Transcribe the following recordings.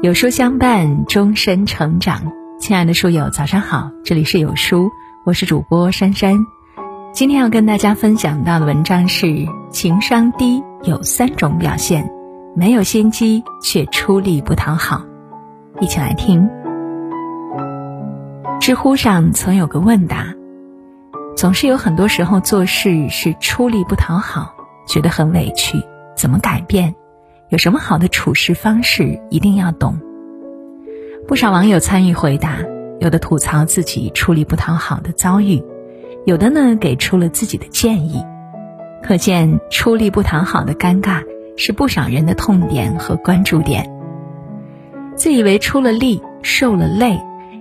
有书相伴，终身成长。亲爱的书友，早上好，这里是有书，我是主播珊珊。今天要跟大家分享到的文章是：情商低有三种表现，没有心机却出力不讨好。一起来听。知乎上曾有个问答：总是有很多时候做事是出力不讨好，觉得很委屈，怎么改变？有什么好的处事方式一定要懂。不少网友参与回答，有的吐槽自己出力不讨好的遭遇，有的呢给出了自己的建议。可见出力不讨好的尴尬是不少人的痛点和关注点。自以为出了力、受了累，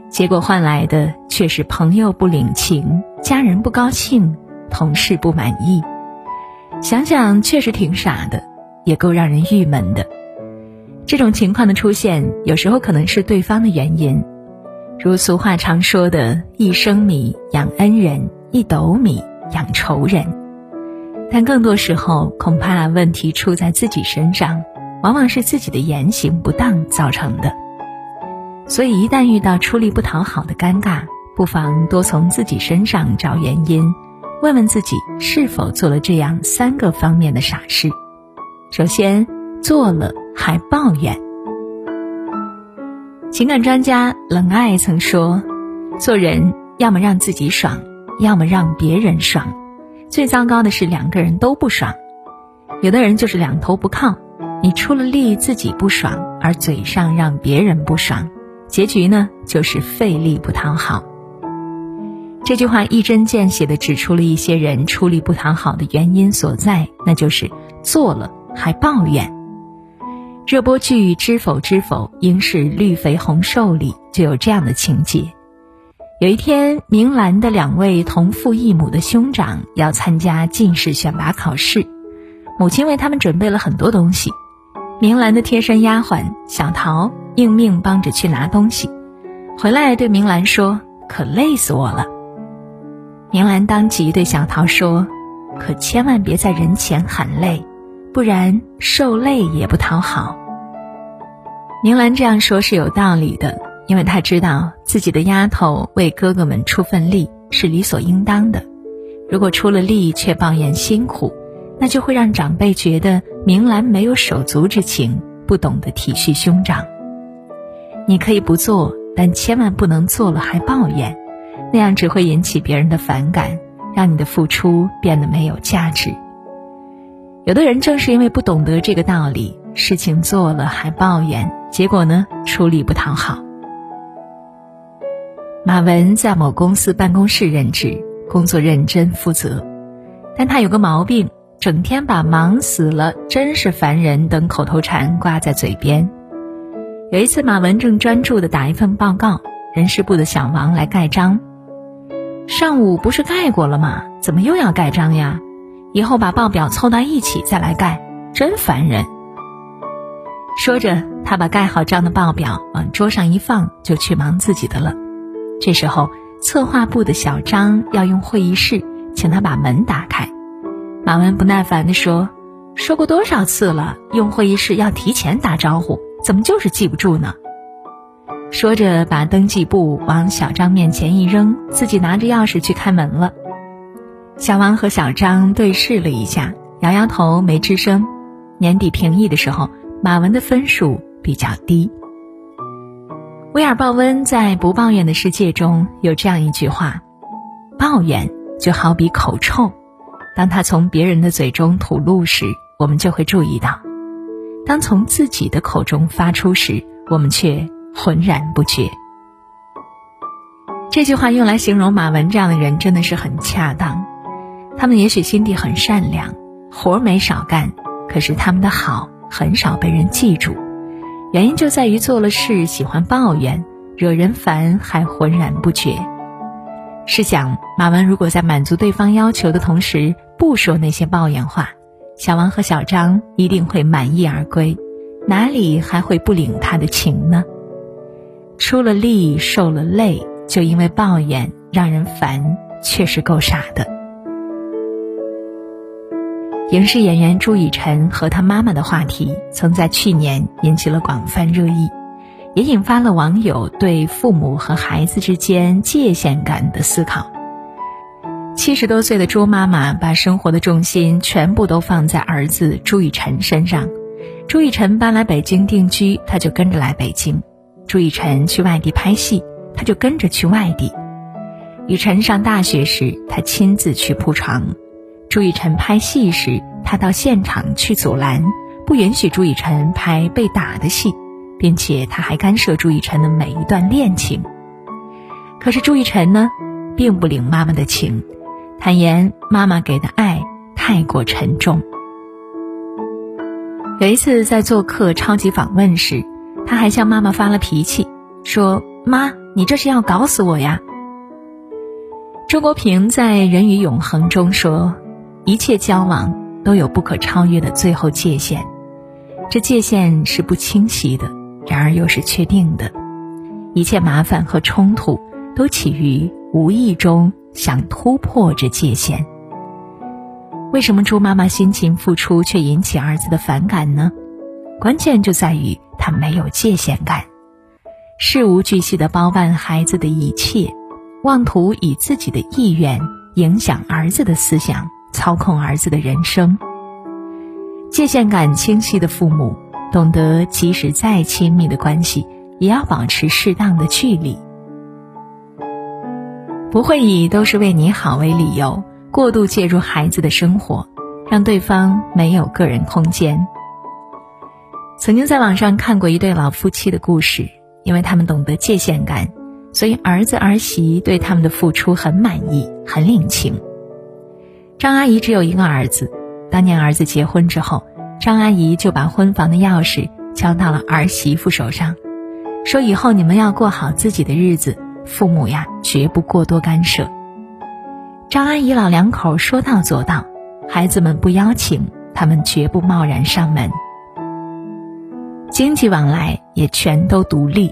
结果换来的却是朋友不领情、家人不高兴、同事不满意。想想确实挺傻的。也够让人郁闷的。这种情况的出现，有时候可能是对方的原因，如俗话常说的“一升米养恩人，一斗米养仇人”。但更多时候，恐怕问题出在自己身上，往往是自己的言行不当造成的。所以，一旦遇到出力不讨好的尴尬，不妨多从自己身上找原因，问问自己是否做了这样三个方面的傻事。首先，做了还抱怨。情感专家冷爱曾说：“做人要么让自己爽，要么让别人爽。最糟糕的是两个人都不爽。有的人就是两头不靠，你出了力自己不爽，而嘴上让别人不爽，结局呢就是费力不讨好。”这句话一针见血地指出了一些人出力不讨好的原因所在，那就是做了。还抱怨。热播剧《知否知否，应是绿肥红瘦》里就有这样的情节：有一天，明兰的两位同父异母的兄长要参加进士选拔考试，母亲为他们准备了很多东西。明兰的贴身丫鬟小桃应命帮着去拿东西，回来对明兰说：“可累死我了。”明兰当即对小桃说：“可千万别在人前喊累。”不然受累也不讨好。明兰这样说是有道理的，因为她知道自己的丫头为哥哥们出份力是理所应当的。如果出了力却抱怨辛苦，那就会让长辈觉得明兰没有手足之情，不懂得体恤兄长。你可以不做，但千万不能做了还抱怨，那样只会引起别人的反感，让你的付出变得没有价值。有的人正是因为不懂得这个道理，事情做了还抱怨，结果呢出力不讨好。马文在某公司办公室任职，工作认真负责，但他有个毛病，整天把“忙死了”“真是烦人”等口头禅挂在嘴边。有一次，马文正专注地打一份报告，人事部的小王来盖章。上午不是盖过了吗？怎么又要盖章呀？以后把报表凑到一起再来盖，真烦人。说着，他把盖好章的报表往桌上一放，就去忙自己的了。这时候，策划部的小张要用会议室，请他把门打开。马文不耐烦地说：“说过多少次了，用会议室要提前打招呼，怎么就是记不住呢？”说着，把登记簿往小张面前一扔，自己拿着钥匙去开门了。小王和小张对视了一下，摇摇头，没吱声。年底评议的时候，马文的分数比较低。威尔鲍温在《不抱怨的世界》中有这样一句话：“抱怨就好比口臭，当他从别人的嘴中吐露时，我们就会注意到；当从自己的口中发出时，我们却浑然不觉。”这句话用来形容马文这样的人，真的是很恰当。他们也许心地很善良，活没少干，可是他们的好很少被人记住，原因就在于做了事喜欢抱怨，惹人烦还浑然不觉。试想，马文如果在满足对方要求的同时不说那些抱怨话，小王和小张一定会满意而归，哪里还会不领他的情呢？出了力受了累，就因为抱怨让人烦，确实够傻的。影视演员朱雨辰和他妈妈的话题，曾在去年引起了广泛热议。也引发了网友对父母和孩子之间界限感的思考。七十多岁的朱妈妈把生活的重心全部都放在儿子朱雨辰身上。朱雨辰搬来北京定居，她就跟着来北京；朱雨辰去外地拍戏，她就跟着去外地。雨辰上大学时，她亲自去铺床；朱雨辰拍戏时，他到现场去阻拦，不允许朱雨辰拍被打的戏。并且他还干涉朱雨辰的每一段恋情。可是朱雨辰呢，并不领妈妈的情，坦言妈妈给的爱太过沉重。有一次在做客超级访问时，他还向妈妈发了脾气，说：“妈，你这是要搞死我呀！”周国平在《人与永恒》中说：“一切交往都有不可超越的最后界限，这界限是不清晰的。”然而又是确定的，一切麻烦和冲突都起于无意中想突破这界限。为什么猪妈妈辛勤付出却引起儿子的反感呢？关键就在于她没有界限感，事无巨细的包办孩子的一切，妄图以自己的意愿影响儿子的思想，操控儿子的人生。界限感清晰的父母。懂得，即使再亲密的关系，也要保持适当的距离，不会以都是为你好为理由过度介入孩子的生活，让对方没有个人空间。曾经在网上看过一对老夫妻的故事，因为他们懂得界限感，所以儿子儿媳对他们的付出很满意，很领情。张阿姨只有一个儿子，当年儿子结婚之后。张阿姨就把婚房的钥匙交到了儿媳妇手上，说：“以后你们要过好自己的日子，父母呀绝不过多干涉。”张阿姨老两口说到做到，孩子们不邀请，他们绝不贸然上门。经济往来也全都独立，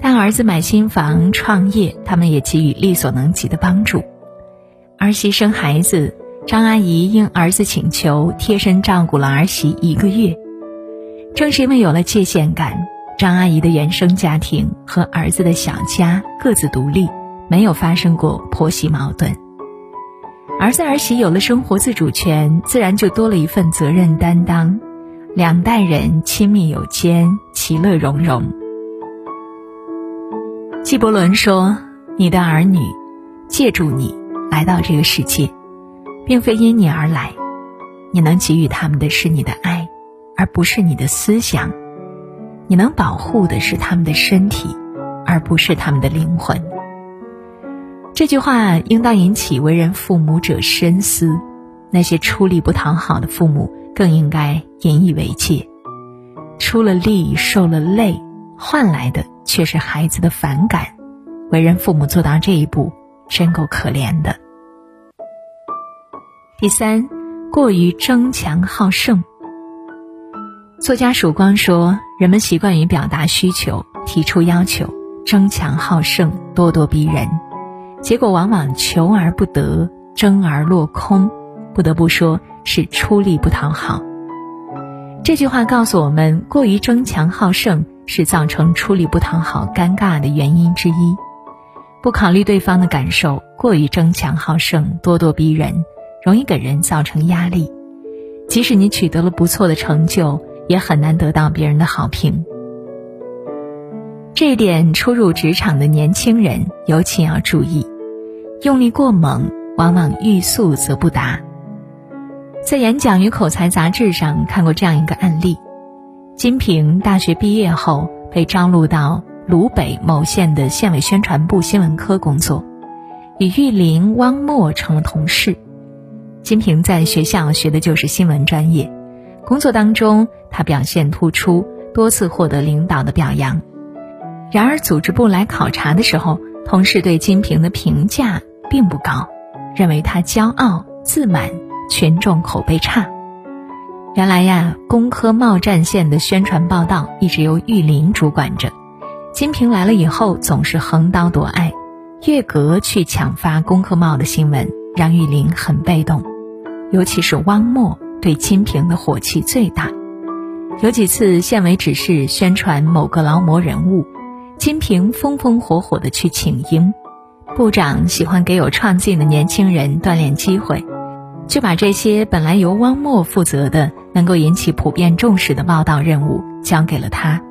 但儿子买新房、创业，他们也给予力所能及的帮助。儿媳生孩子。张阿姨应儿子请求，贴身照顾了儿媳一个月。正是因为有了界限感，张阿姨的原生家庭和儿子的小家各自独立，没有发生过婆媳矛盾。儿子儿媳有了生活自主权，自然就多了一份责任担当，两代人亲密有间，其乐融融。纪伯伦说：“你的儿女，借助你来到这个世界。”并非因你而来，你能给予他们的是你的爱，而不是你的思想；你能保护的是他们的身体，而不是他们的灵魂。这句话应当引起为人父母者深思。那些出力不讨好的父母，更应该引以为戒。出了力，受了累，换来的却是孩子的反感。为人父母做到这一步，真够可怜的。第三，过于争强好胜。作家曙光说：“人们习惯于表达需求、提出要求，争强好胜、咄咄逼人，结果往往求而不得，争而落空。不得不说是出力不讨好。”这句话告诉我们，过于争强好胜是造成出力不讨好尴尬的原因之一。不考虑对方的感受，过于争强好胜、咄咄逼人。容易给人造成压力，即使你取得了不错的成就，也很难得到别人的好评。这一点，初入职场的年轻人尤其要注意。用力过猛，往往欲速则不达。在《演讲与口才》杂志上看过这样一个案例：金平大学毕业后被招录到鲁北某县的县委宣传部新闻科工作，与玉林、汪默成了同事。金平在学校学的就是新闻专业，工作当中他表现突出，多次获得领导的表扬。然而组织部来考察的时候，同事对金平的评价并不高，认为他骄傲自满，群众口碑差。原来呀，工科茂战线的宣传报道一直由玉林主管着，金平来了以后总是横刀夺爱，月格去抢发工科茂的新闻，让玉林很被动。尤其是汪默对金平的火气最大，有几次县委指示宣传某个劳模人物，金平风风火火的去请缨。部长喜欢给有创劲的年轻人锻炼机会，就把这些本来由汪默负责的、能够引起普遍重视的报道任务交给了他。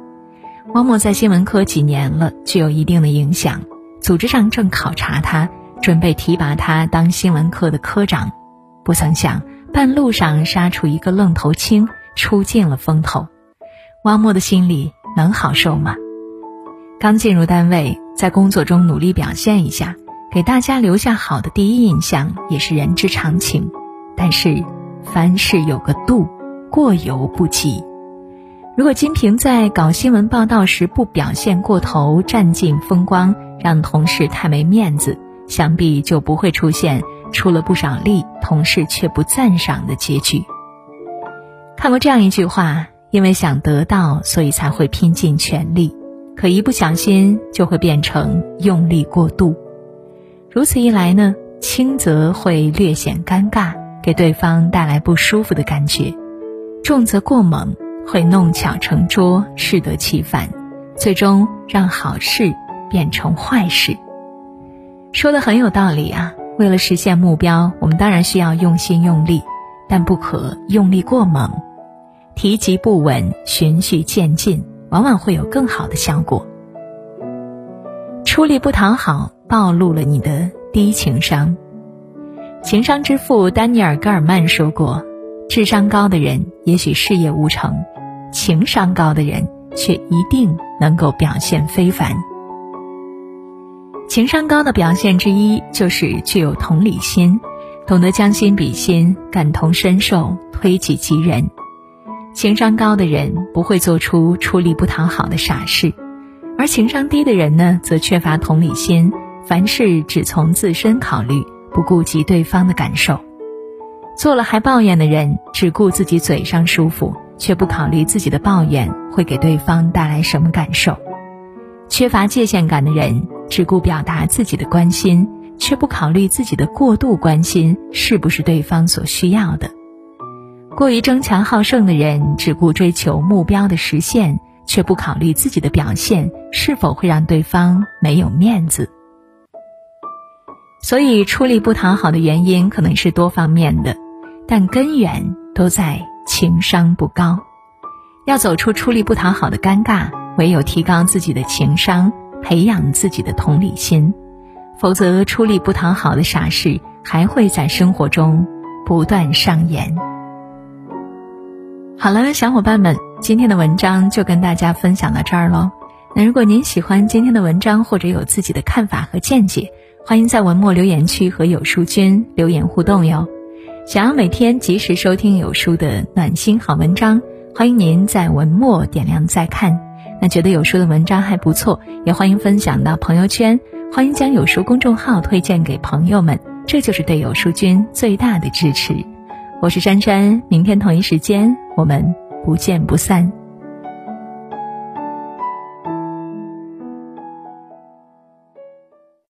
汪默在新闻科几年了，具有一定的影响。组织上正考察他，准备提拔他当新闻科的科长，不曾想半路上杀出一个愣头青，出尽了风头。汪默的心里能好受吗？刚进入单位，在工作中努力表现一下，给大家留下好的第一印象也是人之常情。但是，凡事有个度，过犹不及。如果金平在搞新闻报道时不表现过头，占尽风光，让同事太没面子，想必就不会出现出了不少力，同事却不赞赏的结局。看过这样一句话：因为想得到，所以才会拼尽全力，可一不小心就会变成用力过度。如此一来呢，轻则会略显尴尬，给对方带来不舒服的感觉；重则过猛。会弄巧成拙，适得其反，最终让好事变成坏事。说的很有道理啊！为了实现目标，我们当然需要用心用力，但不可用力过猛，提及不稳，循序渐进，往往会有更好的效果。出力不讨好，暴露了你的低情商。情商之父丹尼尔·戈尔曼说过：“智商高的人，也许事业无成。”情商高的人却一定能够表现非凡。情商高的表现之一就是具有同理心，懂得将心比心、感同身受、推己及人。情商高的人不会做出出力不讨好的傻事，而情商低的人呢，则缺乏同理心，凡事只从自身考虑，不顾及对方的感受。做了还抱怨的人，只顾自己嘴上舒服。却不考虑自己的抱怨会给对方带来什么感受，缺乏界限感的人只顾表达自己的关心，却不考虑自己的过度关心是不是对方所需要的；过于争强好胜的人只顾追求目标的实现，却不考虑自己的表现是否会让对方没有面子。所以，出力不讨好的原因可能是多方面的，但根源都在。情商不高，要走出出力不讨好的尴尬，唯有提高自己的情商，培养自己的同理心，否则出力不讨好的傻事还会在生活中不断上演。好了，小伙伴们，今天的文章就跟大家分享到这儿喽。那如果您喜欢今天的文章，或者有自己的看法和见解，欢迎在文末留言区和有书君留言互动哟。想要每天及时收听有书的暖心好文章，欢迎您在文末点亮再看。那觉得有书的文章还不错，也欢迎分享到朋友圈，欢迎将有书公众号推荐给朋友们，这就是对有书君最大的支持。我是珊珊，明天同一时间我们不见不散。